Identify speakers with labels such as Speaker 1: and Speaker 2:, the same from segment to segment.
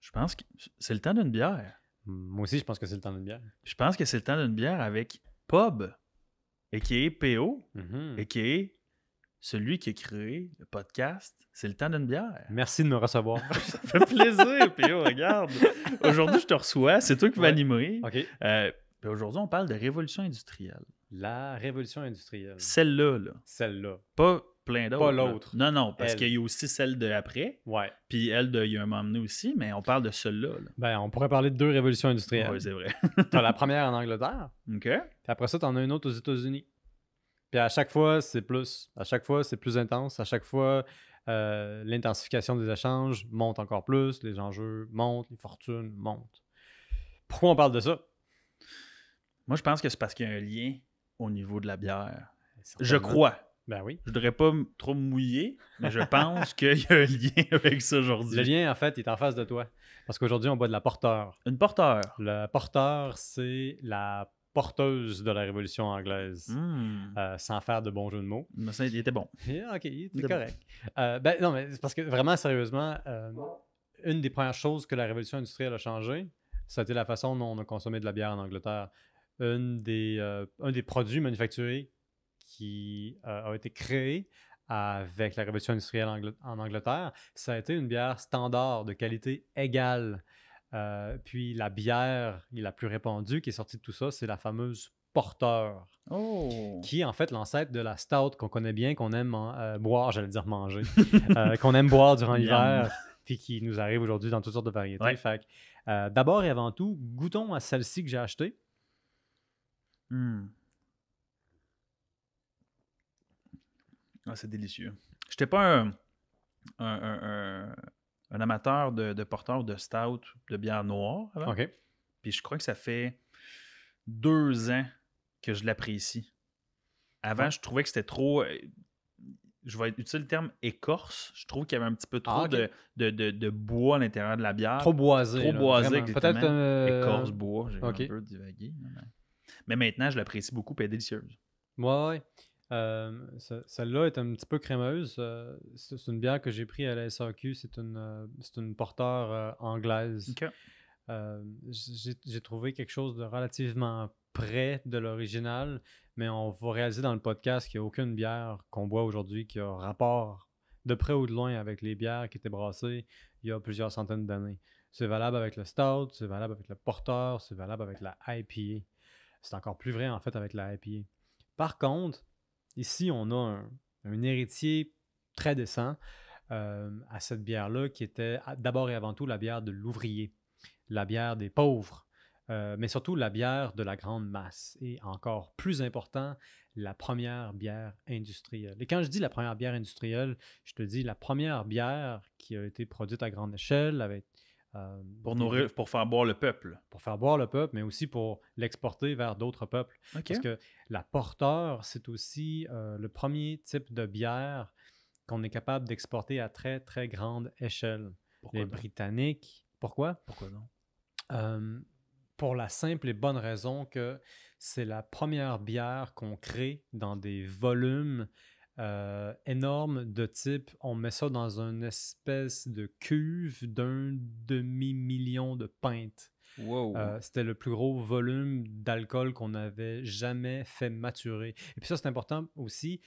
Speaker 1: Je pense que c'est le temps d'une bière.
Speaker 2: Moi aussi, je pense que c'est le temps d'une bière.
Speaker 1: Je pense que c'est le temps d'une bière avec Pub, et qui est PO,
Speaker 2: Mhm.
Speaker 1: et qui est celui qui a créé le podcast. C'est le temps d'une bière.
Speaker 2: Merci de me recevoir.
Speaker 1: Ça fait plaisir, PO, regarde. Aujourd'hui, je te reçois. C'est toi qui vas
Speaker 2: Ouais.
Speaker 1: animer.
Speaker 2: OK.
Speaker 1: Euh, aujourd'hui, on parle de révolution industrielle.
Speaker 2: La révolution industrielle.
Speaker 1: Celle-là, là.
Speaker 2: Celle-là.
Speaker 1: Pas plein d'autres.
Speaker 2: Pas l'autre.
Speaker 1: Non, non, parce qu'il y a aussi celle de après.
Speaker 2: Ouais.
Speaker 1: Puis elle de Il y a un moment donné aussi, mais on parle de celle-là. là.
Speaker 2: Ben, on pourrait parler de deux révolutions industrielles.
Speaker 1: Ouais, c'est vrai.
Speaker 2: T'as la première en Angleterre,
Speaker 1: OK.
Speaker 2: puis après ça, t'en as une autre aux États-Unis. Puis à chaque fois, c'est plus. À chaque fois, c'est plus intense. À chaque fois, euh, l'intensification des échanges monte encore plus. Les enjeux montent, les fortunes montent. Pourquoi on parle de ça?
Speaker 1: Moi, je pense que c'est parce qu'il y a un lien au niveau de la bière. Je crois.
Speaker 2: Ben oui.
Speaker 1: Je voudrais pas trop me mouiller, mais je pense qu'il y a un lien avec ça aujourd'hui.
Speaker 2: Le lien, en fait, il est en face de toi. Parce qu'aujourd'hui, on boit de la porteur.
Speaker 1: Une porteur.
Speaker 2: Le porteur, c'est la porteuse de la Révolution anglaise.
Speaker 1: Hmm.
Speaker 2: Euh, sans faire de bons jeux de mots.
Speaker 1: Mais ça, il était bon.
Speaker 2: Yeah, ok, c'est
Speaker 1: De-
Speaker 2: correct. Euh, ben, non, mais c'est parce que vraiment, sérieusement, euh, une des premières choses que la révolution industrielle a changé, ça a été la façon dont on a consommé de la bière en Angleterre. Une des, un des produits manufacturés qui euh, a été créé avec la révolution industrielle Angl- en Angleterre, ça a été une bière standard de qualité égale. Euh, puis la bière la plus répandue qui est sortie de tout ça, c'est la fameuse porteur
Speaker 1: Oh.
Speaker 2: qui est en fait l'ancêtre de la stout qu'on connaît bien, qu'on aime euh, boire, j'allais dire manger, euh, qu'on aime boire durant l'hiver, puis qui nous arrive aujourd'hui dans toutes sortes de variétés.
Speaker 1: Ouais.
Speaker 2: D'abord et avant tout, goûtons à celle-ci que j'ai achetée.
Speaker 1: Hmm. Ah, c'est délicieux. J'étais pas un, un, un- un- un amateur de, de porteur de stout, de bière noire avant.
Speaker 2: OK.
Speaker 1: Puis je crois que ça fait deux ans que je l'apprécie. Avant,
Speaker 2: Ouais.
Speaker 1: je trouvais que c'était trop. euh, Je vais utiliser le terme écorce. Je trouve qu'il y avait un petit peu trop
Speaker 2: Ah,
Speaker 1: de, de, de- de bois à l'intérieur de la bière.
Speaker 2: Trop boisé.
Speaker 1: trop
Speaker 2: là,
Speaker 1: boisé.
Speaker 2: Peut-être. euh,
Speaker 1: Écorce, bois. J'ai un peu divagué. Mais... mais maintenant, je l'apprécie beaucoup et elle est délicieuse.
Speaker 2: Ouais, ouais. Euh, ce- Celle-là est un petit peu crémeuse. euh, c'est une bière que j'ai pris à la SAQ. C'est une, euh, une porteur anglaise. J'ai trouvé quelque chose de relativement près de l'original, mais on va réaliser dans le podcast qu'il n'y a aucune bière qu'on boit aujourd'hui qui a rapport de près ou de loin avec les bières qui étaient brassées il y a plusieurs centaines d'années. C'est valable avec le stout, c'est valable avec le porteur, c'est valable avec la IPA. C'est encore plus vrai en fait avec la IPA. Par contre, ici on a un, héritier très décent euh, à cette bière-là qui était d'abord et avant tout la bière de l'ouvrier la bière des pauvres, euh, mais surtout la bière de la grande masse. Et encore plus important, la première bière industrielle. Et quand je dis la première bière industrielle, je te dis la première bière qui a été produite à grande échelle avec... euh,
Speaker 1: Pour
Speaker 2: des-
Speaker 1: nourrir, pour faire boire le peuple.
Speaker 2: Pour faire boire le peuple, mais aussi pour l'exporter vers d'autres peuples. Parce que la porteur, c'est aussi euh, le premier type de bière qu'on est capable d'exporter à très, très grande échelle.
Speaker 1: Pourquoi
Speaker 2: Les? Britanniques, pourquoi?
Speaker 1: Pourquoi non?
Speaker 2: Euh, pour la simple et bonne raison que c'est la première bière qu'on crée dans des volumes euh, énormes de type, on met ça dans une espèce de cuve d'un demi-million de pintes.
Speaker 1: Wow.
Speaker 2: Euh, C'était le plus gros volume d'alcool qu'on avait jamais fait maturer. Et puis ça, c'est important aussi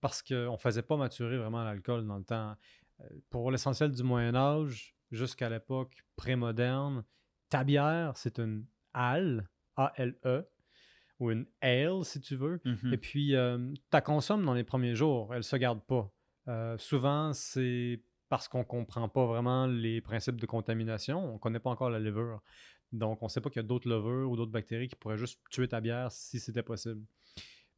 Speaker 2: parce qu'on ne faisait pas maturer vraiment l'alcool dans le temps. Euh, Pour l'essentiel du Moyen Âge, jusqu'à l'époque pré-moderne, ta bière, c'est une ale, A-L-E, ou une ale, si tu veux.
Speaker 1: Mhm.
Speaker 2: Et puis, tu la consommes dans les premiers jours, elle se garde pas. Euh, souvent, c'est parce qu'on comprend pas vraiment les principes de contamination, on connaît pas encore la levure. Donc, on sait pas qu'il y a d'autres levures ou d'autres bactéries qui pourraient juste tuer ta bière si c'était possible.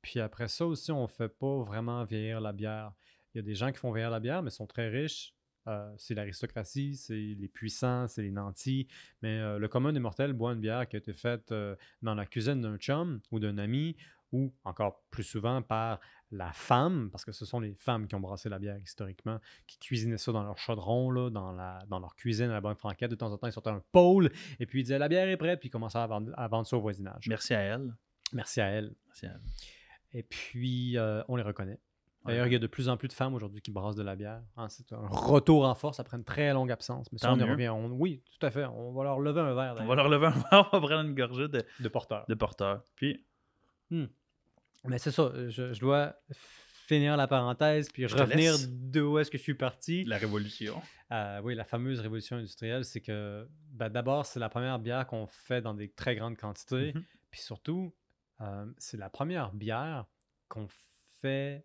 Speaker 2: Puis après ça aussi, on fait pas vraiment vieillir la bière. Il y a des gens qui font vieillir la bière, mais sont très riches. Euh, c'est l'aristocratie, c'est les puissants, c'est les nantis. Mais euh, le commun des mortels boit une bière qui a été faite euh, dans la cuisine d'un chum ou d'un ami, ou encore plus souvent par la femme, parce que ce sont les femmes qui ont brassé la bière historiquement, qui cuisinaient ça dans leur chaudron, là, dans, la, dans leur cuisine à la bonne franquette. De temps en temps, ils sortaient un pôle et puis ils disaient la bière est prête, puis ils commençaient à vendre, à vendre ça au voisinage.
Speaker 1: Merci à elle.
Speaker 2: Merci à elle.
Speaker 1: Merci à elle.
Speaker 2: Et puis, on les reconnaît. D'ailleurs, il y a de plus en plus de femmes aujourd'hui qui brassent de la bière. Hein, c'est un retour en force après une très longue absence. Mais ça,
Speaker 1: Tant
Speaker 2: on y revient. On- oui, tout à fait. On va leur lever un verre
Speaker 1: On va leur lever un verre, on va prendre une gorgée de,
Speaker 2: de porteur.
Speaker 1: de porteur. Puis,
Speaker 2: Mais c'est ça. Je, je dois finir la parenthèse puis
Speaker 1: Je
Speaker 2: revenir d'où est-ce que je suis parti.
Speaker 1: la révolution.
Speaker 2: Euh, oui, la fameuse révolution industrielle, c'est que ben, d'abord, c'est la première bière qu'on fait dans des très grandes quantités.
Speaker 1: Mhm.
Speaker 2: Puis surtout, euh, c'est la première bière qu'on fait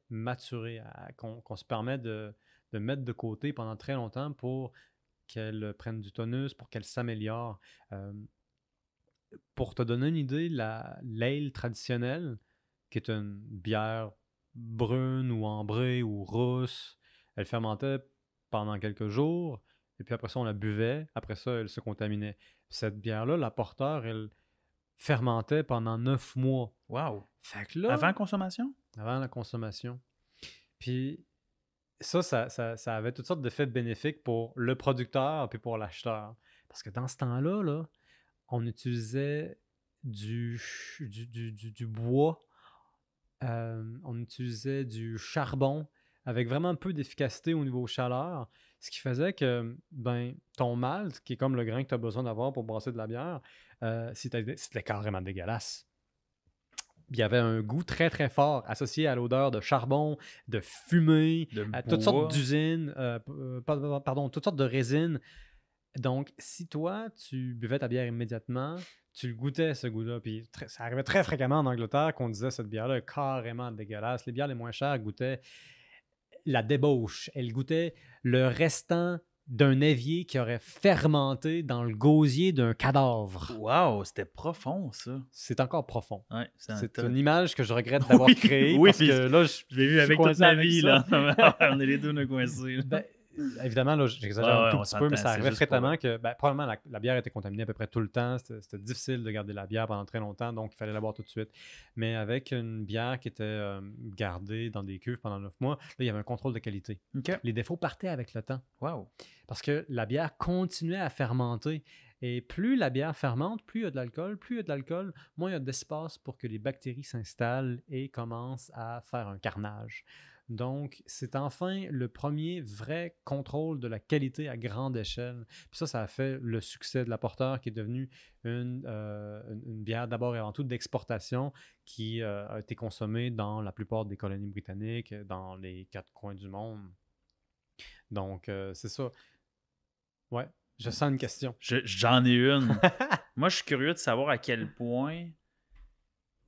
Speaker 2: maturer, à- qu'on se permet de, de mettre de côté pendant très longtemps pour qu'elle prenne du tonus, pour qu'elle s'améliore. Euh, pour te donner une idée, la l'ale traditionnelle, qui est une bière brune ou ambrée ou rousse, elle fermentait pendant quelques jours, et puis après ça, on la buvait. Après ça, elle se contaminait. Cette bière-là, la porteur, elle fermentait pendant neuf mois.
Speaker 1: Wow.
Speaker 2: Fait que là,
Speaker 1: Avant consommation?
Speaker 2: Avant la consommation. Puis ça, ça, ça, avait toutes sortes d'effets bénéfiques pour le producteur puis pour l'acheteur. Parce que dans ce temps-là, là, on utilisait du, du, du- du- bois, euh, on utilisait du charbon avec vraiment peu d'efficacité au niveau chaleur, ce qui faisait que ben, ton malt, qui est comme le grain que tu as besoin d'avoir pour brasser de la bière, euh, c'était carrément dégueulasse. Il y avait un goût très très fort associé à l'odeur de charbon, de fumée,
Speaker 1: De
Speaker 2: à toutes sortes d'usines, euh, euh, pa- pa- pardon, toutes sortes de résines. Donc, si toi, tu buvais ta bière immédiatement, tu le goûtais, ce goût-là. Puis très- ça arrivait très fréquemment en Angleterre qu'on disait cette bière-là est carrément dégueulasse. Les bières les moins chères goûtaient la débauche. Elles goûtaient le restant d'un évier qui aurait fermenté dans le gosier d'un cadavre.
Speaker 1: Wow, c'était profond, ça.
Speaker 2: C'est encore profond.
Speaker 1: Ouais, c'est
Speaker 2: C'est
Speaker 1: un-
Speaker 2: une image que je regrette d'avoir
Speaker 1: Oui,
Speaker 2: créée
Speaker 1: oui,
Speaker 2: parce que là, je,
Speaker 1: Je l'ai vu avec toute ma vie, là. on est les deux, coincés. là.
Speaker 2: Ben, évidemment, là, j'exagère
Speaker 1: Ouais,
Speaker 2: un tout petit peu, mais ça arrivait fréquemment que ben, probablement la, la bière était contaminée à peu près tout le temps. C'était difficile de garder la bière pendant très longtemps, donc il fallait la boire tout de suite. Mais avec une bière qui était euh, gardée dans des cuves pendant neuf mois, là, il y avait un contrôle de qualité. Les défauts partaient avec le temps
Speaker 1: Wow.
Speaker 2: parce que la bière continuait à fermenter. Et plus la bière fermente, plus il y a de l'alcool. Plus il y a de l'alcool, moins il y a d'espace pour que les bactéries s'installent et commencent à faire un carnage. Donc, c'est enfin le premier vrai contrôle de la qualité à grande échelle. Puis ça, ça a fait le succès de la porteur qui est devenue une, euh, une- bière d'abord et avant tout d'exportation qui euh, a été consommée dans la plupart des colonies britanniques, dans les quatre coins du monde. Donc, euh, c'est ça. Ouais, je sens une question.
Speaker 1: Je- J'en ai une. Moi, je suis curieux de savoir à quel point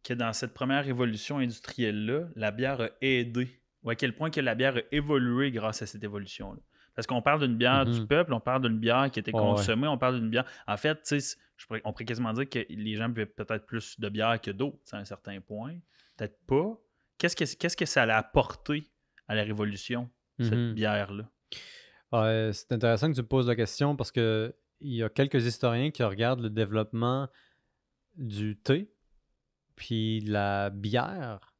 Speaker 1: que dans cette première révolution industrielle-là, la bière a aidé. Ou à quel point que la bière a évolué grâce à cette évolution-là. Parce qu'on parle d'une bière du
Speaker 2: Mhm.
Speaker 1: peuple, on parle d'une bière qui était
Speaker 2: ouais.
Speaker 1: consommée, on parle d'une bière. En fait, je pourrais- on pourrait quasiment dire que les gens buvaient peut-être plus de bière que sais, à un certain point. Peut-être pas. Qu'est-ce que, qu'est-ce que ça a apporté à la révolution, cette
Speaker 2: Mhm.
Speaker 1: bière-là?
Speaker 2: Ouais, c'est intéressant que tu me poses la question parce que il y a quelques historiens qui regardent le développement du thé puis de la bière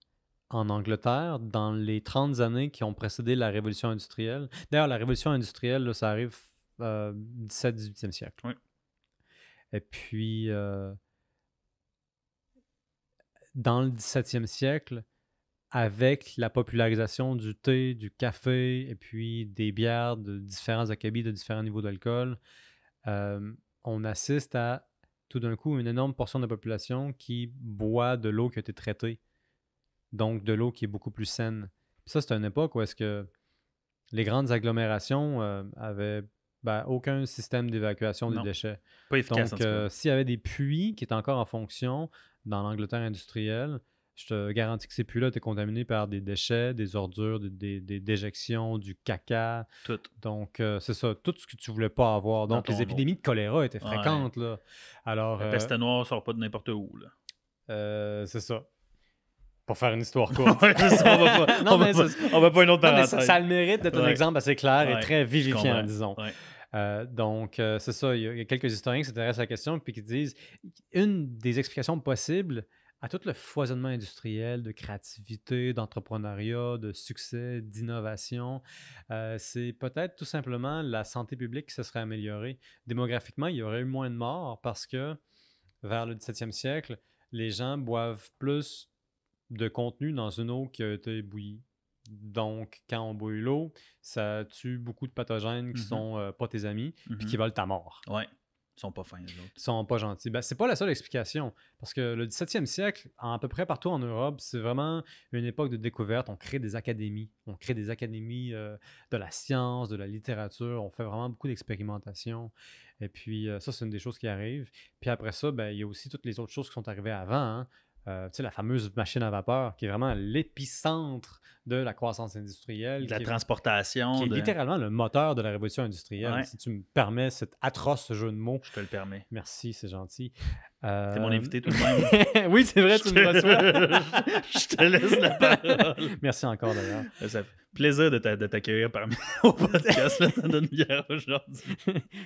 Speaker 2: en Angleterre dans les 30 années qui ont précédé la révolution industrielle. D'ailleurs, la révolution industrielle, là, ça arrive euh, 17-18e siècle.
Speaker 1: Oui.
Speaker 2: Et puis, euh, dans le 17e siècle, avec la popularisation du thé, du café et puis des bières de différents acabits, de différents niveaux d'alcool, euh, on assiste à tout d'un coup une énorme portion de la population qui boit de l'eau qui a été traitée. Donc de l'eau qui est beaucoup plus saine. Puis ça, c'est une époque où est-ce que les grandes agglomérations euh, avaient ben, aucun système d'évacuation des déchets.
Speaker 1: Pas efficace,
Speaker 2: Donc, euh, s'il y avait des puits qui étaient encore en fonction dans l'Angleterre industrielle, je te garantis que ces puits-là étaient contaminés par des déchets, des ordures, des, des- des déjections, du caca.
Speaker 1: Tout.
Speaker 2: Donc, euh, c'est ça, tout ce que tu voulais pas avoir. Donc, les épidémies de choléra étaient
Speaker 1: Ouais.
Speaker 2: fréquentes. Là. Alors,
Speaker 1: La peste noire sort pas de n'importe où. Là.
Speaker 2: c'est ça. Pour faire une histoire courte.
Speaker 1: Ouais, c'est ça, on va pas,
Speaker 2: Non,
Speaker 1: on va pas-
Speaker 2: c'est-
Speaker 1: on va pas une autre parenthèse.
Speaker 2: ça, ça a le mérite d'être un exemple assez clair et très vivifiant, disons. Euh, donc, euh, c'est ça. Il y, a, il y a quelques historiens qui s'intéressent à la question puis qui disent une des explications possibles à tout le foisonnement industriel, de créativité, d'entrepreneuriat, de succès, d'innovation, euh, c'est peut-être tout simplement la santé publique qui se serait améliorée. Démographiquement, il y aurait eu moins de morts parce que vers le 17e siècle, les gens boivent plus de contenu dans une eau qui a été bouillie. Donc, quand on bouille l'eau, ça tue beaucoup de pathogènes qui
Speaker 1: Mhm.
Speaker 2: sont euh, pas tes amis,
Speaker 1: Mhm.
Speaker 2: puis qui veulent ta mort.
Speaker 1: Ouais. Ils sont pas fins, les autres.
Speaker 2: Ils sont pas gentils. Ben, c'est pas la seule explication. Parce que le 17e siècle, à peu près partout en Europe, c'est vraiment une époque de découverte. On crée des académies. On crée des académies euh, de la science, de la littérature. On fait vraiment beaucoup d'expérimentation. Et puis, euh, ça, c'est une des choses qui arrivent. Puis après ça, ben, il y a aussi toutes les autres choses qui sont arrivées avant. hein. Euh, tu sais, la fameuse machine à vapeur, qui est vraiment l'épicentre de la croissance industrielle.
Speaker 1: De la
Speaker 2: qui est-
Speaker 1: transportation.
Speaker 2: qui est
Speaker 1: de-
Speaker 2: littéralement le moteur de la révolution industrielle.
Speaker 1: Ouais.
Speaker 2: Si tu me permets cet atroce jeu de mots.
Speaker 1: Je te le permets.
Speaker 2: Merci, c'est gentil.
Speaker 1: T'es mon
Speaker 2: Euh,
Speaker 1: invité tout de même.
Speaker 2: oui, c'est vrai, tu me reçois.
Speaker 1: Je te laisse la parole.
Speaker 2: Merci encore d'ailleurs.
Speaker 1: Ça fait plaisir de t'a- de t'accueillir parmi au podcast. Là, t'en donnes une bière aujourd'hui.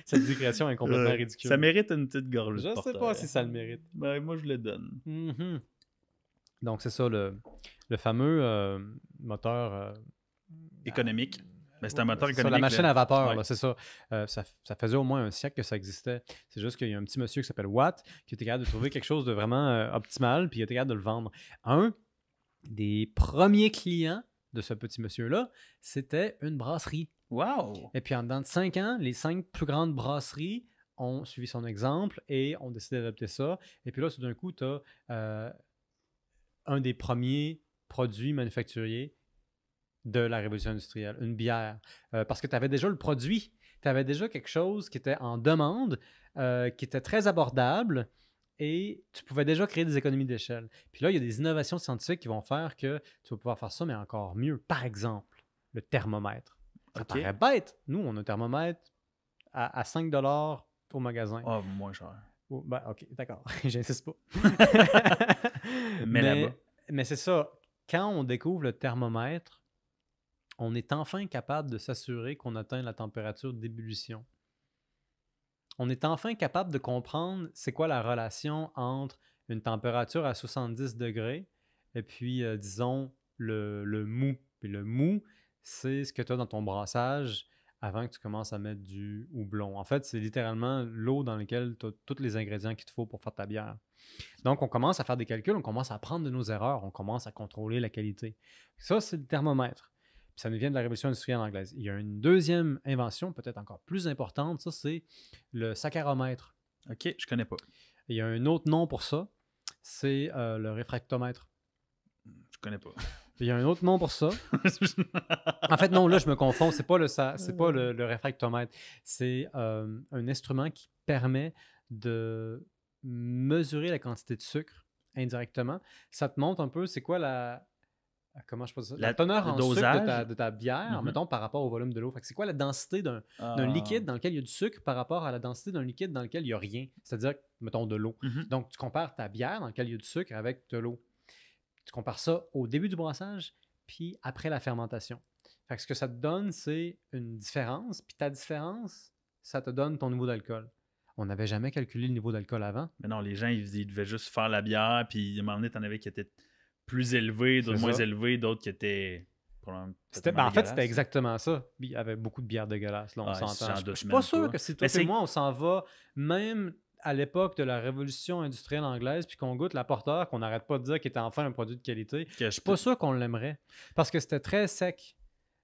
Speaker 2: Cette digression est complètement ridicule.
Speaker 1: Ça mérite une petite gorgée.
Speaker 2: Je
Speaker 1: de
Speaker 2: sais pas si ça le mérite.
Speaker 1: Ben, moi, je le donne.
Speaker 2: Mhm. Donc, c'est ça, le, le fameux euh, moteur. euh,
Speaker 1: Économique. Ben, c'est un moteur
Speaker 2: c'est ça,
Speaker 1: économique.
Speaker 2: la machine
Speaker 1: là.
Speaker 2: à vapeur,
Speaker 1: Ouais.
Speaker 2: là, c'est ça. Euh, ça. ça faisait au moins un siècle que ça existait. C'est juste qu'il y a un petit monsieur qui s'appelle Watt qui était capable de trouver quelque chose de vraiment euh, optimal, puis il était capable de le vendre. Un des premiers clients de ce petit monsieur-là, c'était une brasserie.
Speaker 1: Wow!
Speaker 2: Et puis en dedans de cinq ans, les cinq plus grandes brasseries ont suivi son exemple et ont décidé d'adopter ça. Et puis là, tout d'un coup, tu as un des premiers produits manufacturiers de la révolution industrielle, une bière. Euh, parce que tu avais déjà le produit, tu avais déjà quelque chose qui était en demande, euh, qui était très abordable et tu pouvais déjà créer des économies d'échelle. Puis là, il y a des innovations scientifiques qui vont faire que tu vas pouvoir faire ça, mais encore mieux. Par exemple, le thermomètre. Ça paraît bête. Nous, on a un thermomètre à, à 5 au magasin.
Speaker 1: Oh, moins cher.
Speaker 2: Oh, ben, ok, d'accord. J'insiste pas.
Speaker 1: Mais
Speaker 2: c'est ça. Quand on découvre le thermomètre, on est enfin capable de s'assurer qu'on atteint la température d'ébullition. On est enfin capable de comprendre c'est quoi la relation entre une température à 70 degrés et puis, euh, disons, le, le mou. Puis le mou, c'est ce que tu as dans ton brassage avant que tu commences à mettre du houblon. En fait, c'est littéralement l'eau dans laquelle tu as tous les ingrédients qu'il te faut pour faire ta bière. Donc, on commence à faire des calculs, on commence à apprendre de nos erreurs, on commence à contrôler la qualité. Ça, c'est le thermomètre. Puis ça nous vient de la révolution industrielle anglaise. Il y a une deuxième invention, peut-être encore plus importante, ça, c'est le sacharomètre.
Speaker 1: Ok, je connais pas.
Speaker 2: Il y a un autre nom pour ça, c'est euh, le réfractomètre.
Speaker 1: Je connais pas.
Speaker 2: Il y a un autre nom pour ça. En fait, non, là, je me confonds. C'est pas le, c'est pas le, le réfractomètre. C'est euh, un instrument qui permet de mesurer la quantité de sucre indirectement. Ça te montre un peu c'est quoi la. Comment je peux dire? La,
Speaker 1: La-
Speaker 2: teneur en sucre de ta,
Speaker 1: dosage?
Speaker 2: de ta bière,
Speaker 1: Mhm.
Speaker 2: mettons, par rapport au volume de l'eau. C'est quoi la densité d'un
Speaker 1: Ah.
Speaker 2: liquide dans lequel il y a du sucre par rapport à la densité d'un liquide dans lequel il n'y a rien? C'est-à-dire, mettons, de l'eau.
Speaker 1: Mhm.
Speaker 2: Donc, tu compares ta bière dans laquelle il y a du sucre avec de l'eau. Tu compares ça au début du brassage, puis après la fermentation. Fait que ce que ça te donne, c'est une différence, puis ta différence, ça te donne ton niveau d'alcool. On n'avait jamais calculé le niveau d'alcool avant.
Speaker 1: Mais non, les gens, ils, ils devaient juste faire la bière, puis à un moment donné, t'en avais qui étaient plus élevés, d'autres moins élevés, d'autres qui étaient.
Speaker 2: C'était, ben, en fait, c'était exactement ça. Il y avait beaucoup de bières dégueulasses, là, on
Speaker 1: Ah,
Speaker 2: s'entend. Je je suis pas sûr que si toi et
Speaker 1: c'est-
Speaker 2: moi, on s'en va, même à l'époque de la révolution industrielle anglaise, puis qu'on goûte la porteur, qu'on n'arrête pas de dire qu'il était enfin un produit de qualité, Je suis pas sûr qu'on l'aimerait. Parce que c'était très sec.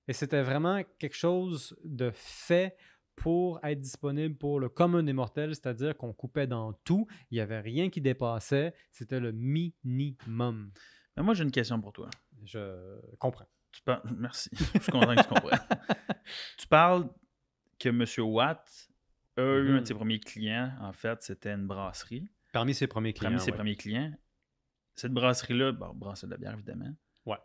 Speaker 2: Et c'était vraiment quelque chose de fait pour être disponible pour le commun des mortels, c'est-à-dire qu'on coupait dans tout, il n'y avait rien qui dépassait, c'était le minimum.
Speaker 1: Mais moi, j'ai une question pour toi.
Speaker 2: Je comprends.
Speaker 1: Tu par- Merci. Je suis content que tu comprennes. tu parles que M. Watt a eu un de ses premiers clients. En fait, c'était une brasserie.
Speaker 2: Parmi ses premiers clients.
Speaker 1: Parmi ses
Speaker 2: ouais.
Speaker 1: premiers clients. Cette brasserie-là, bon, brasser de la bière, évidemment.
Speaker 2: Ouais.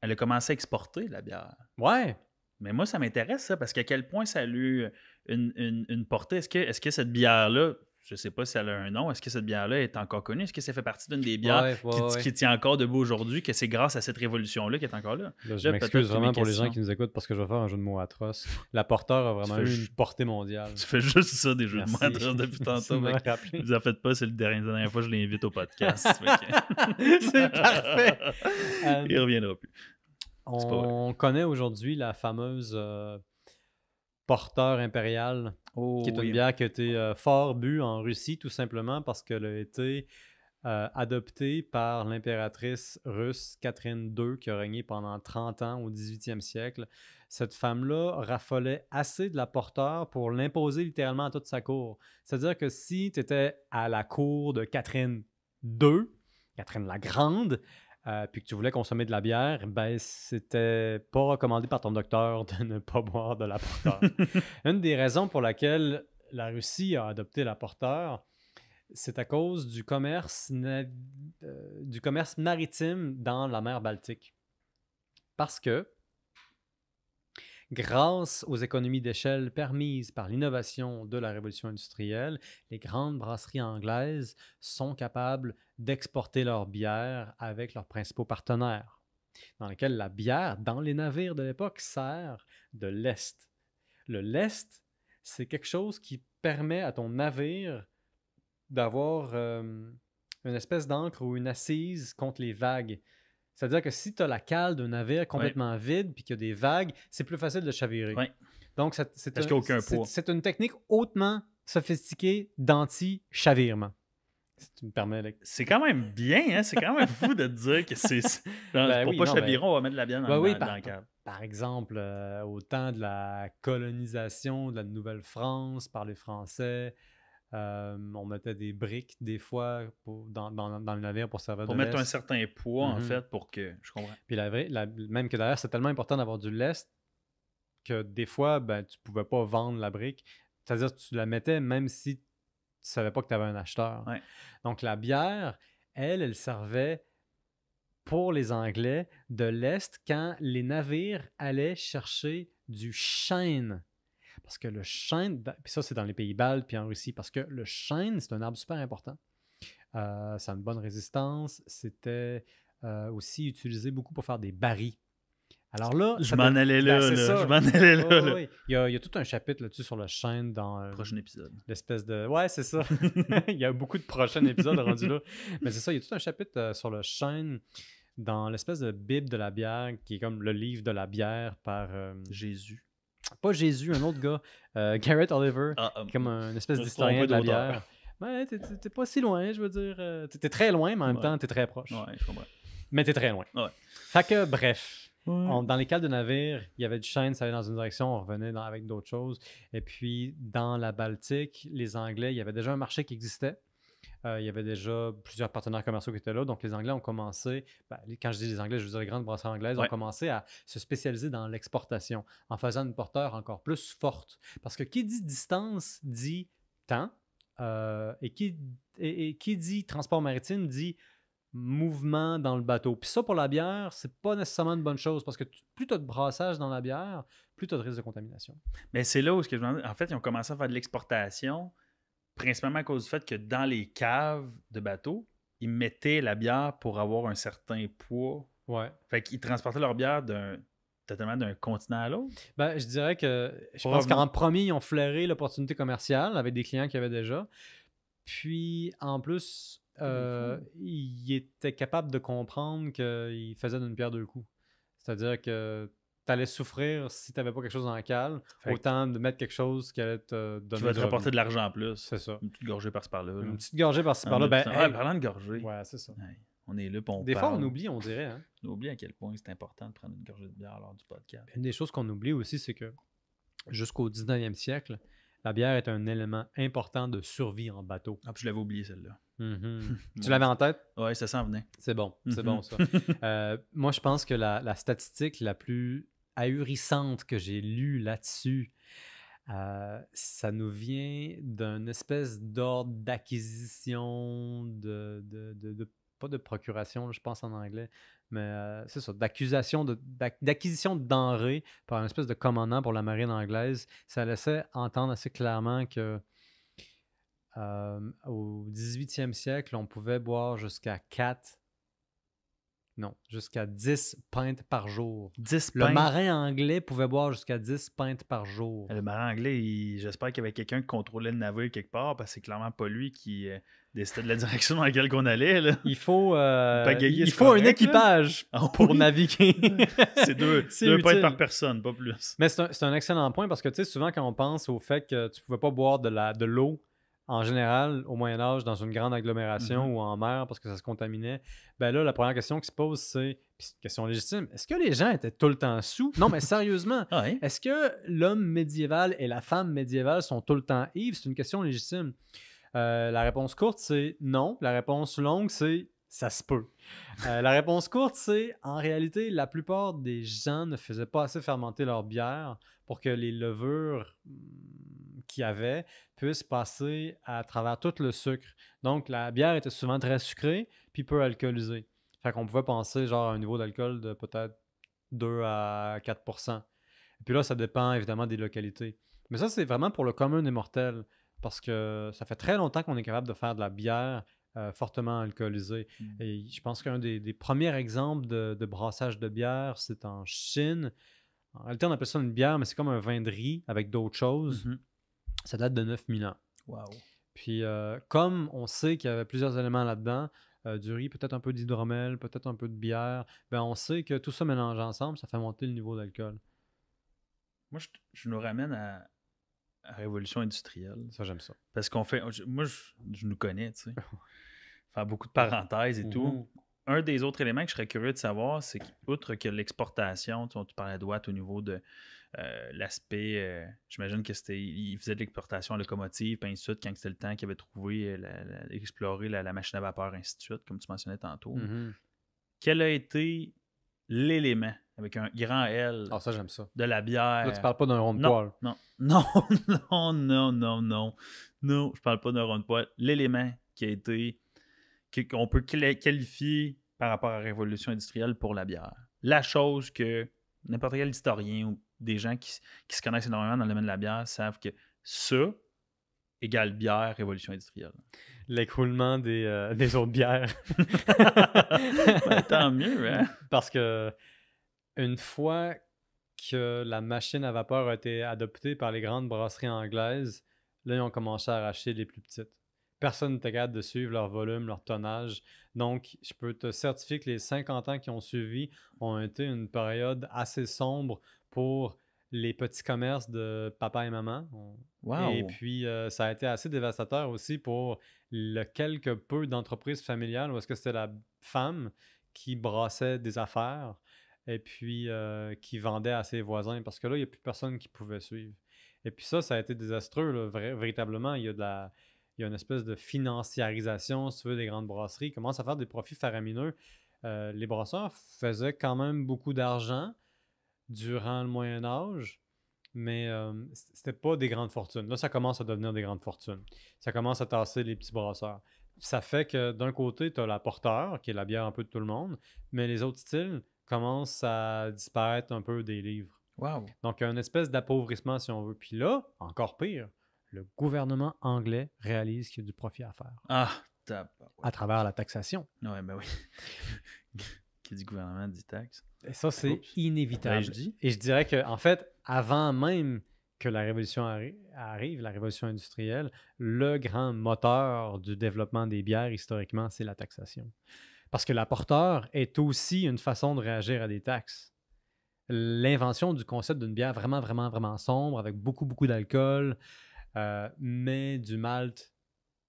Speaker 1: Elle a commencé à exporter la bière.
Speaker 2: Ouais.
Speaker 1: Mais moi, ça m'intéresse, ça, parce qu'à quel point ça a eu une, une- une portée. Est-ce que, est que cette bière-là, je sais pas si elle a un nom, est-ce que cette bière-là est encore connue? Est-ce que ça fait partie d'une des bières
Speaker 2: Ouais, ouais,
Speaker 1: qui,
Speaker 2: ouais.
Speaker 1: qui tient encore debout aujourd'hui, que c'est grâce à cette révolution-là qu'elle est encore là?
Speaker 2: Là, je m'excuse vraiment pour les gens qui nous écoutent parce que je vais faire un jeu de mots atroce. La porteur a vraiment eu une portée mondiale.
Speaker 1: Tu fais juste ça, des jeux
Speaker 2: Merci.
Speaker 1: de mots depuis
Speaker 2: Merci
Speaker 1: tantôt.
Speaker 2: rappeler.
Speaker 1: Vous en faites pas, c'est la dernière fois que je l'invite au podcast.
Speaker 2: C'est parfait. Euh,
Speaker 1: Il reviendra plus.
Speaker 2: On connaît aujourd'hui la fameuse euh, porteur impériale,
Speaker 1: Oh,
Speaker 2: qui est une
Speaker 1: oui.
Speaker 2: bière qui a été euh, fort bu en Russie, tout simplement parce qu'elle a été euh, adoptée par l'impératrice russe Catherine II qui a régné pendant 30 ans au 18e siècle. Cette femme-là raffolait assez de la porteur pour l'imposer littéralement à toute sa cour. C'est-à-dire que si tu étais à la cour de Catherine II, Catherine la Grande, euh, puis que tu voulais consommer de la bière, ben c'était pas recommandé par ton docteur de ne pas boire de la porteur. Une des raisons pour laquelle la Russie a adopté la porteur, c'est à cause du commerce, euh, du commerce maritime dans la mer Baltique. Parce que, grâce aux économies d'échelle permises par l'innovation de la révolution industrielle, les grandes brasseries anglaises sont capables d'exporter leur bière avec leurs principaux partenaires, dans lesquels la bière, dans les navires de l'époque, sert de lest. Le lest, c'est quelque chose qui permet à ton navire d'avoir euh, une espèce d'encre ou une assise contre les vagues. C'est-à-dire que si tu as la cale d'un navire complètement vide puis qu'il y a des vagues, c'est plus facile de chavirer. Donc, c'est une technique hautement sophistiquée d'anti-chavirement. Si tu me permets.
Speaker 1: C'est quand même bien, hein? c'est quand même fou de te dire que c'est. Ben pour pas chavirer, on va mettre de la bière dans, ben oui,
Speaker 2: par, Par exemple, euh, au temps de la colonisation de la Nouvelle-France par les Français, euh, on mettait des briques des fois dans, le navire pour servir
Speaker 1: pour mettre un certain poids, en mm-hmm. fait, pour que. Je comprends.
Speaker 2: Puis la, même que d'ailleurs, c'est tellement important d'avoir du lest que des fois, ben, tu pouvais pas vendre la brique. C'est-à-dire que tu la mettais même si savais pas que tu avais un acheteur. Donc la bière, elle, elle servait pour les Anglais de l'Est quand les navires allaient chercher du chêne parce que le chêne, puis ça c'est dans les pays baltes puis en Russie, parce que le chêne, c'est un arbre super important. Euh, ça a une bonne résistance. C'était euh, aussi utilisé beaucoup pour faire des barils.
Speaker 1: Alors là, je m'en allais là, ben, je m'en allais là.
Speaker 2: Il, y a, il, y a, tout un chapitre là-dessus sur le chêne dans
Speaker 1: euh, prochain épisode.
Speaker 2: L'espèce de ouais, c'est ça. il y a beaucoup de prochains épisodes rendus là, mais c'est ça. Il y a tout un chapitre sur le chêne dans l'espèce de bible de la bière qui est comme le livre de la bière par
Speaker 1: Jésus.
Speaker 2: Pas Jésus, un autre gars. Euh, Garrett Oliver, ah, ah, comme un espèce d'historien de la bière. Ouais, t'es pas si loin, je veux dire. Euh, t'es très loin, mais en même temps, t'es très proche.
Speaker 1: Ouais, je comprends.
Speaker 2: Mais t'es très loin.
Speaker 1: Ouais.
Speaker 2: Fait que, bref. Dans les cales de navire, il y avait du chêne, ça allait dans une direction, on revenait avec d'autres choses. Et puis, dans la Baltique, les Anglais, il y avait déjà un marché qui existait. Euh, il y avait déjà plusieurs partenaires commerciaux qui étaient là. Donc, les Anglais ont commencé, ben, quand je dis les Anglais, je veux dire les grandes brasseries anglaises, ont commencé à se spécialiser dans l'exportation en faisant une porteur encore plus forte. Parce que qui dit distance dit temps. Euh, et, qui, et, qui dit transport maritime dit mouvement dans le bateau. Puis ça, pour la bière, c'est pas nécessairement une bonne chose parce que plus tu as de brassage dans la bière, plus tu as de risque de contamination.
Speaker 1: Mais c'est là où, je en fait, ils ont commencé à faire de l'exportation principalement à cause du fait que dans les caves de bateaux, ils mettaient la bière pour avoir un certain poids.
Speaker 2: Ouais.
Speaker 1: Fait qu'ils transportaient leur bière d'un totalement d'un continent à l'autre.
Speaker 2: Ben, je dirais que je pense qu'en premier, ils ont flairé l'opportunité commerciale avec des clients qu'ils avaient déjà. Puis en plus, euh, ils étaient capables de comprendre qu'ils faisaient d'une pierre deux coups. C'est-à-dire que t'allais souffrir si t'avais pas quelque chose dans la cale, autant de mettre quelque chose qui allait te donner.
Speaker 1: Qui va te rapporter de l'argent en plus.
Speaker 2: C'est ça.
Speaker 1: Une petite gorgée par-ci par-là.
Speaker 2: Une petite gorgée par-ci par-là. Ben,
Speaker 1: parlant de gorgée.
Speaker 2: Ouais, c'est ça.
Speaker 1: on est là, on
Speaker 2: Des fois, on oublie, on dirait. Hein?
Speaker 1: On oublie à quel point c'est important de prendre une gorgée de bière lors du podcast.
Speaker 2: Une des choses qu'on oublie aussi, c'est que jusqu'au 19e siècle, la bière est un élément important de survie en bateau.
Speaker 1: Ah, je l'avais oublié celle-là.
Speaker 2: Mm-hmm. tu l'avais en tête?
Speaker 1: Oui, ça s'en venait.
Speaker 2: C'est bon, c'est bon ça. Euh, moi, je pense que la, statistique la plus ahurissante que j'ai lue là-dessus, euh, ça nous vient d'une espèce d'ordre d'acquisition, de, de, pas de procuration, je pense en anglais, mais euh, c'est ça, d'accusation, d'acquisition de, denrées par une espèce de commandant pour la marine anglaise. Ça laissait entendre assez clairement que euh, au 18e siècle, on pouvait boire jusqu'à 4 non, jusqu'à 10 pintes par jour.
Speaker 1: 10
Speaker 2: Le marin anglais pouvait boire jusqu'à 10 pintes par jour.
Speaker 1: Le marin anglais, j'espère qu'il y avait quelqu'un qui contrôlait le navire quelque part, parce que c'est clairement pas lui qui euh, décidait de la direction dans laquelle on allait.
Speaker 2: Il faut, euh, il faut un équipage ah pour naviguer.
Speaker 1: c'est deux, deux pintes par personne, pas plus.
Speaker 2: Mais c'est un, un, excellent point parce que tu sais, souvent quand on pense au fait que tu pouvais pas boire de l'eau en général, au Moyen Âge, dans une grande agglomération
Speaker 1: Mhm.
Speaker 2: ou en mer parce que ça se contaminait, ben là, la première question qui se pose, c'est, une question légitime, est-ce que les gens étaient tout le temps sous? Non, mais sérieusement,
Speaker 1: Ah,
Speaker 2: est-ce que l'homme médiéval et la femme médiévale sont tout le temps ivres? C'est une question légitime. Euh, la réponse courte, c'est non. La réponse longue, c'est ça se peut. Euh, la réponse courte, c'est en réalité, la plupart des gens ne faisaient pas assez fermenter leur bière pour que les levures hum, qu'il y avait puissent passer à travers tout le sucre. Donc, la bière était souvent très sucrée puis peu alcoolisée. Fait qu'on pouvait penser genre à un niveau d'alcool de peut-être 2 à 4 Et puis là, ça dépend évidemment des localités. Mais ça, c'est vraiment pour le commun des mortels. Parce que ça fait très longtemps qu'on est capable de faire de la bière euh, fortement alcoolisée.
Speaker 1: Mm.
Speaker 2: Et je pense qu'un des, des premiers exemples de, de brassage de bière, c'est en Chine. En réalité, on appelle ça une bière, mais c'est comme un vin de riz avec d'autres choses.
Speaker 1: Mhm.
Speaker 2: Ça date de 9000 ans.
Speaker 1: Wow.
Speaker 2: Puis, euh, comme on sait qu'il y avait plusieurs éléments là-dedans, euh, du riz, peut-être un peu d'hydromel, peut-être un peu de bière, ben on sait que tout ça mélangé ensemble, ça fait monter le niveau d'alcool.
Speaker 1: Moi, je, je nous ramène à, à la révolution industrielle.
Speaker 2: Ça, j'aime ça.
Speaker 1: Parce qu'on fait. moi, je, je nous connais, tu sais. Faire beaucoup de parenthèses et
Speaker 2: Mhm.
Speaker 1: tout. Un des autres éléments que je serais curieux de savoir, c'est qu'outre que l'exportation, tu, tu parlais de Watt au niveau de euh, l'aspect. euh, J'imagine que c'était. Il faisait de l'exportation à locomotive, puis ainsi de suite, quand c'était le temps qu'il avait trouvé, euh, la- la- exploré la, la machine à vapeur, ainsi de suite, comme tu mentionnais tantôt.
Speaker 2: Mhm.
Speaker 1: Quel a été l'élément, avec un grand L,
Speaker 2: Ah, ça.
Speaker 1: de la bière?
Speaker 2: Là, tu parles pas d'un rond de
Speaker 1: non,
Speaker 2: poil.
Speaker 1: non, non, non, non, non, non. Non, je parle pas d'un rond de poil. L'élément qui a été. Qu'on peut qualifier par rapport à la révolution industrielle pour la bière. La chose que n'importe quel historien ou des gens qui, qui se connaissent énormément dans le domaine de la bière savent que ça égale bière, révolution industrielle.
Speaker 2: L'écroulement des, euh, des autres bières.
Speaker 1: Ben, tant mieux, hein?
Speaker 2: Parce que une fois que la machine à vapeur a été adoptée par les grandes brasseries anglaises, là, ils ont commencé à racheter les plus petites. Personne n'était capable de suivre leur volume, leur tonnage. Donc, je peux te certifier que les 50 ans qui ont suivi ont été une période assez sombre pour les petits commerces de papa et maman.
Speaker 1: Wow.
Speaker 2: Et puis, euh, ça a été assez dévastateur aussi pour le quelque peu d'entreprises familiales où est-ce que c'était la femme qui brassait des affaires et puis euh, qui vendait à ses voisins parce que là, il n'y a plus personne qui pouvait suivre. Et puis ça, ça a été désastreux, là, véritablement. Il y a de la... Il y a une espèce de financiarisation, si tu veux, des grandes brasseries. Ils commencent à faire des profits faramineux. Euh, les brasseurs faisaient quand même beaucoup d'argent durant le Moyen Âge, mais euh, c'était pas des grandes fortunes. Là, ça commence à devenir des grandes fortunes. Ça commence à tasser les petits brasseurs. Ça fait que d'un côté, tu as la porteur, qui est la bière un peu de tout le monde, mais les autres styles commencent à disparaître un peu des livres.
Speaker 1: Wow.
Speaker 2: Donc, il y a une espèce d'appauvrissement, si on veut. Puis là, encore pire, le gouvernement anglais réalise qu'il y a du profit à faire
Speaker 1: Ah, tabarouette.
Speaker 2: à travers la taxation.
Speaker 1: Ouais, ben oui. qui dit gouvernement dit taxe.
Speaker 2: Et ça, c'est inévitable.
Speaker 1: Ben, je dis.
Speaker 2: Et je dirais que, en fait, avant même que la révolution arri- arrive, la révolution industrielle, le grand moteur du développement des bières, historiquement, c'est la taxation. Parce que l'apporteur est aussi une façon de réagir à des taxes. L'invention du concept d'une bière vraiment, vraiment, vraiment sombre, avec beaucoup, beaucoup d'alcool, euh, mais du malt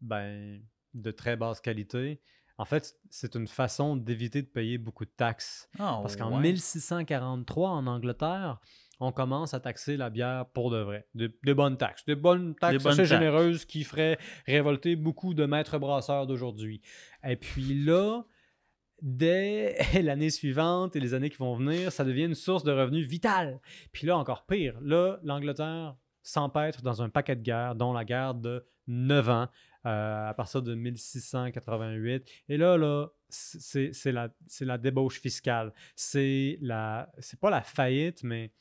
Speaker 2: ben, de très basse qualité. En fait, c'est une façon d'éviter de payer beaucoup de taxes.
Speaker 1: Ah,
Speaker 2: Parce qu'en
Speaker 1: ouais.
Speaker 2: 1643, en Angleterre, on commence à taxer la bière pour de vrai. De, de bonnes taxes. De bonnes taxes
Speaker 1: bonnes
Speaker 2: assez
Speaker 1: taxes.
Speaker 2: généreuses qui feraient révolter beaucoup de maîtres brasseurs d'aujourd'hui. Et puis là, dès l'année suivante et les années qui vont venir, ça devient une source de revenus vitale. Puis là, encore pire, là, l'Angleterre s'empêtre dans un paquet de guerres, dont la guerre de 9 ans, euh, à partir de 1688. Et là, là, c'est la, la débauche fiscale. C'est pas la faillite, mais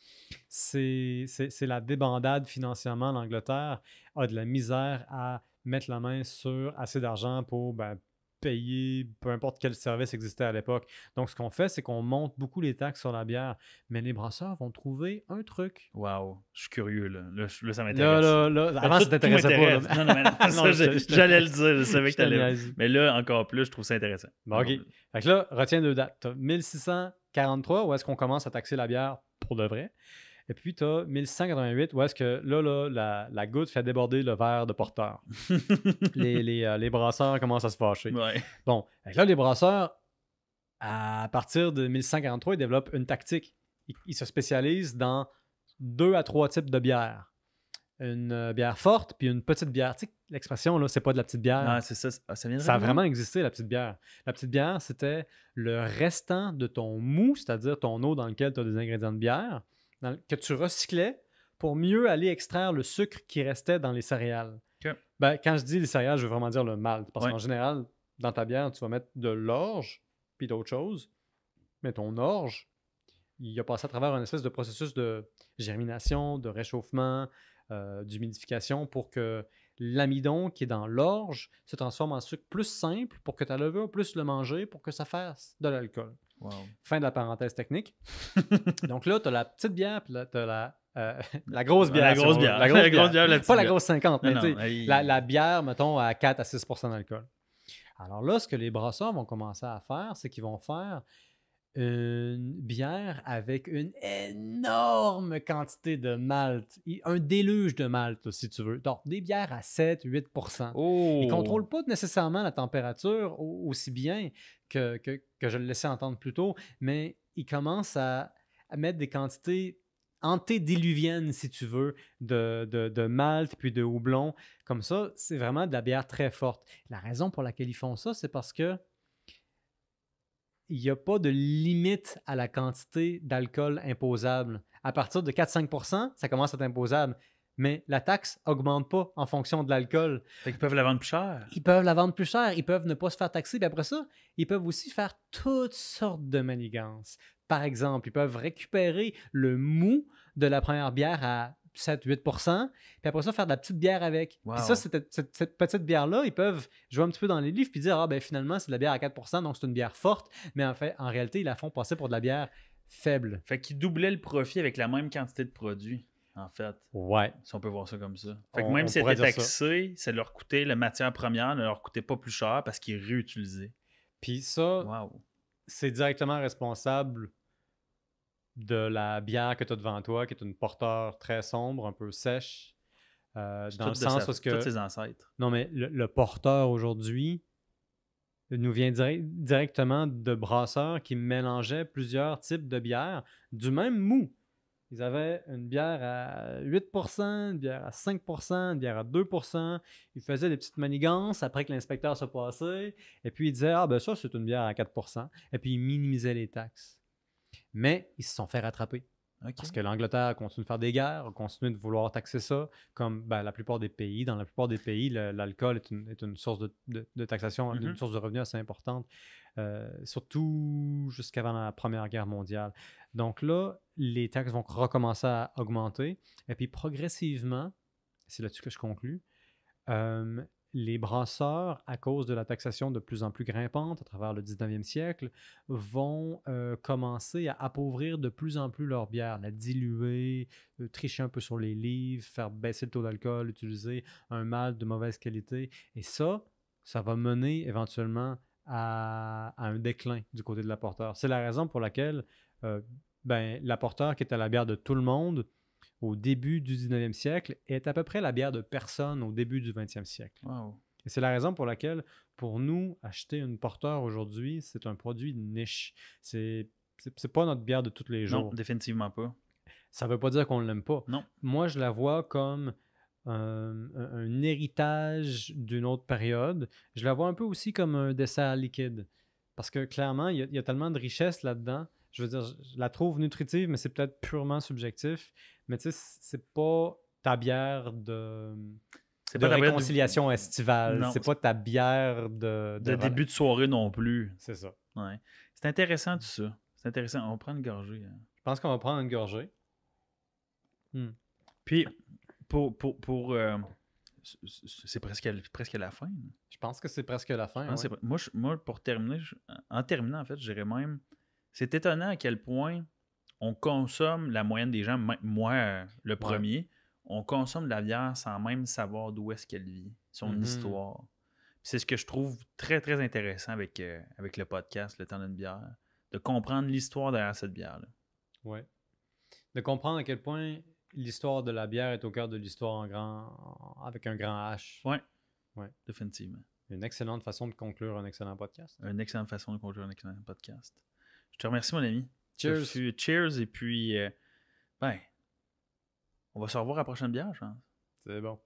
Speaker 2: c'est la débandade financièrement. L'Angleterre a de la misère à mettre la main sur assez d'argent pour ben, payer peu importe quel service existait à l'époque. Donc, ce qu'on fait, c'est qu'on monte beaucoup les taxes sur la bière, mais les brasseurs vont trouver un truc.
Speaker 1: Wow, je suis curieux, là. Là, ça m'intéresse.
Speaker 2: là, là, avant,
Speaker 1: tout-
Speaker 2: ça t'intéressait pas.
Speaker 1: Non, mais j'allais le dire, je savais que t'allais. Mais là, encore plus, je trouve ça intéressant.
Speaker 2: Bon, ok. Fait que là, retiens deux dates. T'as 1643, où est-ce qu'on commence à taxer la bière pour de vrai? Et puis, tu as 1188, où est-ce que là, là la, la, goutte fait déborder le verre de porteur. les, les, euh, les, brasseurs commencent à se fâcher.
Speaker 1: Ouais.
Speaker 2: Bon, là, les brasseurs, à partir de 1143, ils développent une tactique. Ils, ils se spécialisent dans deux à trois types de bières une euh, bière forte puis une petite bière. Tu sais, l'expression, là, c'est pas de la petite bière.
Speaker 1: Ah, c'est ça. Ah, ça,
Speaker 2: ça a vraiment existé, la petite bière. La petite bière, c'était le restant de ton mou, c'est-à-dire ton eau dans lequel tu as des ingrédients de bière, que tu recyclais pour mieux aller extraire le sucre qui restait dans les céréales. Ben, quand je dis les céréales, je veux vraiment dire le malt. Parce qu'en général, dans ta bière, tu vas mettre de l'orge puis d'autres choses. Mais ton orge, il a passé à travers un espèce de processus de germination, de réchauffement, euh, d'humidification pour que l'amidon qui est dans l'orge se transforme en sucre plus simple pour que ta levure puisse le manger pour que ça fasse de l'alcool. Fin de la parenthèse technique. Donc là, tu as la petite bière, puis là, tu as la, euh, la grosse bière.
Speaker 1: La grosse bière. La grosse, bière.
Speaker 2: Pas la grosse 50, mais, la, la, bière, mettons, à 4 à 6% d'alcool. Alors là, ce que les brasseurs vont commencer à faire, c'est qu'ils vont faire une bière avec une énorme quantité de malt, un déluge de malt, si tu veux. Donc, des bières à 7-8 Ils ne contrôlent pas nécessairement la température aussi bien que, que, je le laissais entendre plus tôt, mais ils commencent à, mettre des quantités antédiluviennes, si tu veux, de, de, de, malt puis de houblon. Comme ça, c'est vraiment de la bière très forte. La raison pour laquelle ils font ça, c'est parce que il n'y a pas de limite à la quantité d'alcool imposable. À partir de 4-5% ça commence à être imposable. Mais la taxe augmente pas en fonction de l'alcool.
Speaker 1: Ils peuvent la vendre plus cher.
Speaker 2: Ils peuvent la vendre plus cher. Ils peuvent ne pas se faire taxer. Puis après ça, ils peuvent aussi faire toutes sortes de manigances. Par exemple, ils peuvent récupérer le mou de la première bière à 7-8% puis après ça, faire de la petite bière avec. Puis ça, cette, cette, petite bière-là, ils peuvent jouer un petit peu dans les livres puis dire Ah, ben finalement, c'est de la bière à 4% donc c'est une bière forte, mais en fait, en réalité, ils la font passer pour de la bière faible.
Speaker 1: Fait qu'ils doublaient le profit avec la même quantité de produits, en fait.
Speaker 2: Ouais.
Speaker 1: Si on peut voir ça comme ça. Fait que même si c'était taxé, ça. leur coûtait, la matière première ne leur coûtait pas plus cher parce qu'ils réutilisaient.
Speaker 2: Puis ça, c'est directement responsable de la bière que tu as devant toi, qui est une porteur très sombre, un peu sèche. Euh, dans le sens où que.
Speaker 1: ses ancêtres.
Speaker 2: Non, mais le, porteur aujourd'hui nous vient directement de brasseurs qui mélangeaient plusieurs types de bières du même mou. Ils avaient une bière à 8% une bière à 5% une bière à 2% Ils faisaient des petites manigances après que l'inspecteur se passait. Et puis ils disaient Ah, ben ça, c'est une bière à 4% Et puis ils minimisaient les taxes. Mais ils se sont fait rattraper. Parce que l'Angleterre continue de faire des guerres, continue de vouloir taxer ça, comme ben, la plupart des pays. Dans la plupart des pays, l'alcool est une, est une, source de, taxation, une mm-hmm. source de revenus assez importante, euh, surtout jusqu'avant la Première Guerre mondiale. Donc là, les taxes vont recommencer à augmenter. Et puis progressivement, c'est là-dessus que je conclus, euh, les brasseurs, à cause de la taxation de plus en plus grimpante à travers le 19e siècle, vont euh, commencer à appauvrir de plus en plus leur bière, la diluer, euh, tricher un peu sur les livres, faire baisser le taux d'alcool, utiliser un malt de mauvaise qualité. Et ça, ça va mener éventuellement à, un déclin du côté de l'apporteur. C'est la raison pour laquelle euh, ben, l'apporteur, qui était la bière de tout le monde, au début du 19e siècle est à peu près la bière de personne au début du 20e siècle. Et c'est la raison pour laquelle, pour nous, acheter une porteur aujourd'hui, c'est un produit niche. C'est c'est pas notre bière de tous les jours.
Speaker 1: Non, définitivement pas.
Speaker 2: Ça veut pas dire qu'on ne l'aime pas.
Speaker 1: Non.
Speaker 2: Moi, je la vois comme un, héritage d'une autre période. Je la vois un peu aussi comme un dessert liquide. Parce que clairement, il y, a tellement de richesse là-dedans. Je veux dire, je la trouve nutritive, mais c'est peut-être purement subjectif. Mais tu sais, c'est pas ta bière de, de pas réconciliation estivale. C'est pas ta bière de,
Speaker 1: de, début de soirée non plus.
Speaker 2: C'est ça.
Speaker 1: Ouais. C'est intéressant tout ça. C'est intéressant. On va prendre une gorgée. Hein.
Speaker 2: Je pense qu'on va prendre une gorgée.
Speaker 1: Hmm. Puis, pour. pour, pour euh, c'est presque, presque la fin.
Speaker 2: Je pense que c'est presque la fin.
Speaker 1: Moi, moi, pour terminer, en terminant, en fait, je dirais même. C'est étonnant à quel point on consomme la moyenne des gens, moi euh, le premier, on consomme de la bière sans même savoir d'où est-ce qu'elle vit, son mm-hmm. histoire. C'est ce que je trouve très, très intéressant avec, euh, avec le podcast Le temps d'une bière, de comprendre l'histoire derrière cette bière-là.
Speaker 2: Ouais. de comprendre à quel point l'histoire de la bière est au cœur de l'histoire en grand, avec un grand H.
Speaker 1: Ouais.
Speaker 2: Ouais.
Speaker 1: Définitivement.
Speaker 2: Une excellente façon de conclure un excellent podcast.
Speaker 1: Une excellente façon de conclure un excellent podcast. Je te remercie, mon ami.
Speaker 2: Cheers.
Speaker 1: Cheers. Et puis, euh, ben, on va se revoir à la prochaine bière, je pense.
Speaker 2: C'est bon.